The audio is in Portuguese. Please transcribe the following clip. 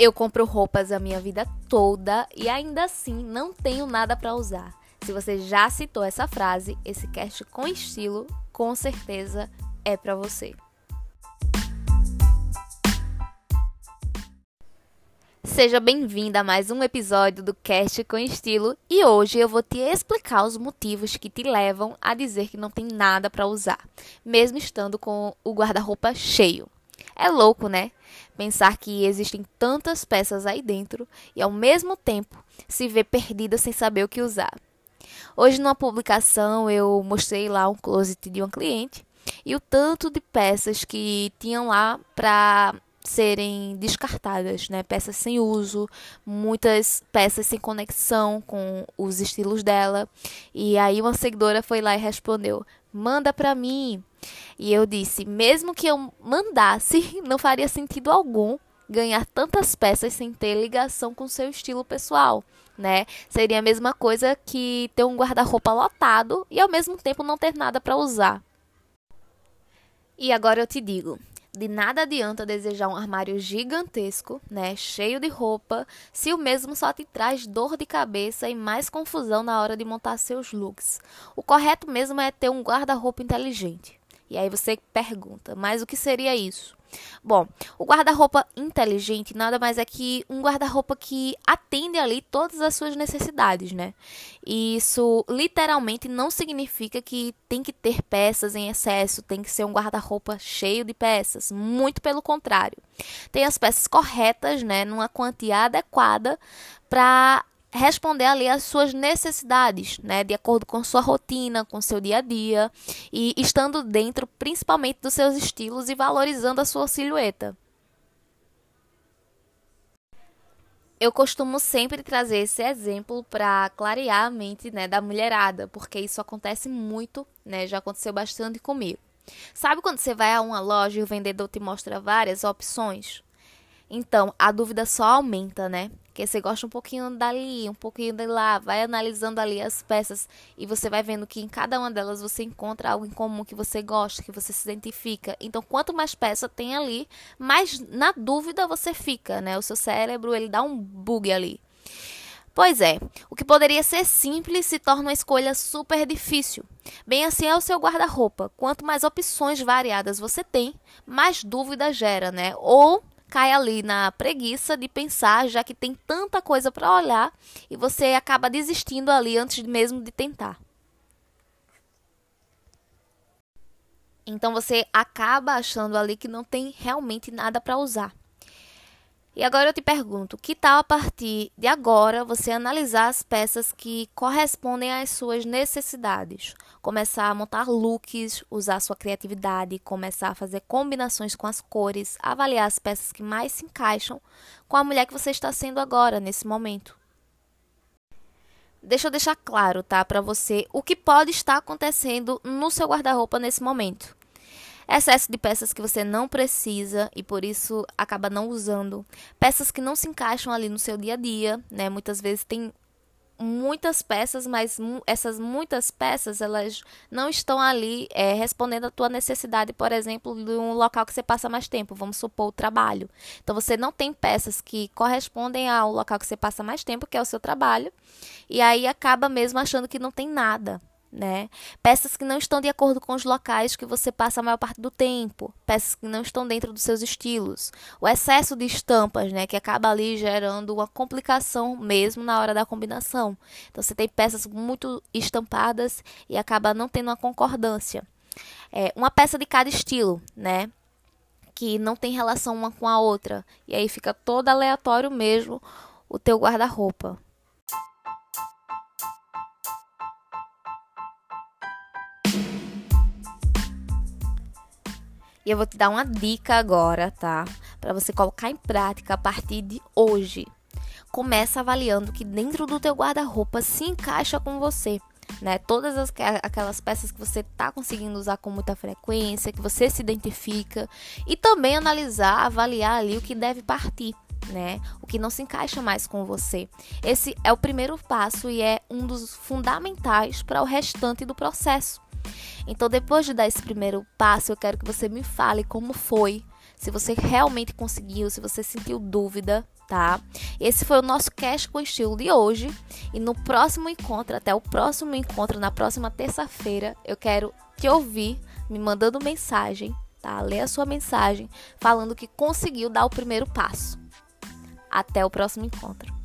Eu compro roupas a minha vida toda e ainda assim não tenho nada para usar. Se você já citou essa frase, esse cast com estilo com certeza é para você. Seja bem-vinda a mais um episódio do Cast com Estilo e hoje eu vou te explicar os motivos que te levam a dizer que não tem nada para usar, mesmo estando com o guarda-roupa cheio. É louco, né? Pensar que existem tantas peças aí dentro e ao mesmo tempo se ver perdida sem saber o que usar. Hoje, numa publicação, eu mostrei lá um closet de uma cliente e o tanto de peças que tinham lá para serem descartadas, né? Peças sem uso, muitas peças sem conexão com os estilos dela. E aí uma seguidora foi lá e respondeu: "Manda para mim". E eu disse: "Mesmo que eu mandasse, não faria sentido algum ganhar tantas peças sem ter ligação com seu estilo pessoal, né? Seria a mesma coisa que ter um guarda-roupa lotado e ao mesmo tempo não ter nada para usar. E agora eu te digo, de nada adianta desejar um armário gigantesco, né, cheio de roupa, se o mesmo só te traz dor de cabeça e mais confusão na hora de montar seus looks. O correto mesmo é ter um guarda-roupa inteligente. E aí você pergunta, mas o que seria isso? Bom, o guarda-roupa inteligente nada mais é que um guarda-roupa que atende ali todas as suas necessidades, né? E isso literalmente não significa que tem que ter peças em excesso, tem que ser um guarda-roupa cheio de peças. Muito pelo contrário. Tem as peças corretas, né, numa quantia adequada para responder ali às suas necessidades, né, de acordo com sua rotina, com seu dia a dia e estando dentro principalmente dos seus estilos e valorizando a sua silhueta. Eu costumo sempre trazer esse exemplo para clarear a mente, né, da mulherada, porque isso acontece muito, né, já aconteceu bastante comigo. Sabe quando você vai a uma loja e o vendedor te mostra várias opções? Então, a dúvida só aumenta, né? Porque você gosta um pouquinho dali, um pouquinho de lá, vai analisando ali as peças e você vai vendo que em cada uma delas você encontra algo em comum que você gosta, que você se identifica. Então, quanto mais peça tem ali, mais na dúvida você fica, né? O seu cérebro, ele dá um bug ali. Pois é, o que poderia ser simples se torna uma escolha super difícil. Bem assim é o seu guarda-roupa. Quanto mais opções variadas você tem, mais dúvida gera, né? Ou cai ali na preguiça de pensar, já que tem tanta coisa para olhar e você acaba desistindo ali antes mesmo de tentar. Então você acaba achando ali que não tem realmente nada para usar. E agora eu te pergunto, que tal a partir de agora você analisar as peças que correspondem às suas necessidades? Começar a montar looks, usar sua criatividade, começar a fazer combinações com as cores, avaliar as peças que mais se encaixam com a mulher que você está sendo agora, nesse momento. Deixa eu deixar claro, tá, para você o que pode estar acontecendo no seu guarda-roupa nesse momento excesso de peças que você não precisa e por isso acaba não usando, peças que não se encaixam ali no seu dia a dia, né? Muitas vezes tem muitas peças, mas essas muitas peças elas não estão ali é, respondendo à tua necessidade, por exemplo, de um local que você passa mais tempo, vamos supor o trabalho. Então você não tem peças que correspondem ao local que você passa mais tempo, que é o seu trabalho, e aí acaba mesmo achando que não tem nada né? Peças que não estão de acordo com os locais que você passa a maior parte do tempo, peças que não estão dentro dos seus estilos, o excesso de estampas, né, que acaba ali gerando uma complicação mesmo na hora da combinação. Então você tem peças muito estampadas e acaba não tendo uma concordância. É, uma peça de cada estilo, né? Que não tem relação uma com a outra. E aí fica todo aleatório mesmo o teu guarda-roupa. E eu vou te dar uma dica agora, tá? Para você colocar em prática a partir de hoje. Começa avaliando que dentro do teu guarda-roupa se encaixa com você. Né? Todas as, aquelas peças que você está conseguindo usar com muita frequência, que você se identifica, e também analisar, avaliar ali o que deve partir. Né? O que não se encaixa mais com você. Esse é o primeiro passo e é um dos fundamentais para o restante do processo. Então, depois de dar esse primeiro passo, eu quero que você me fale como foi se você realmente conseguiu, se você sentiu dúvida, tá? Esse foi o nosso cast com estilo de hoje. E no próximo encontro, até o próximo encontro, na próxima terça-feira, eu quero te ouvir me mandando mensagem, tá? Lê a sua mensagem falando que conseguiu dar o primeiro passo. Até o próximo encontro.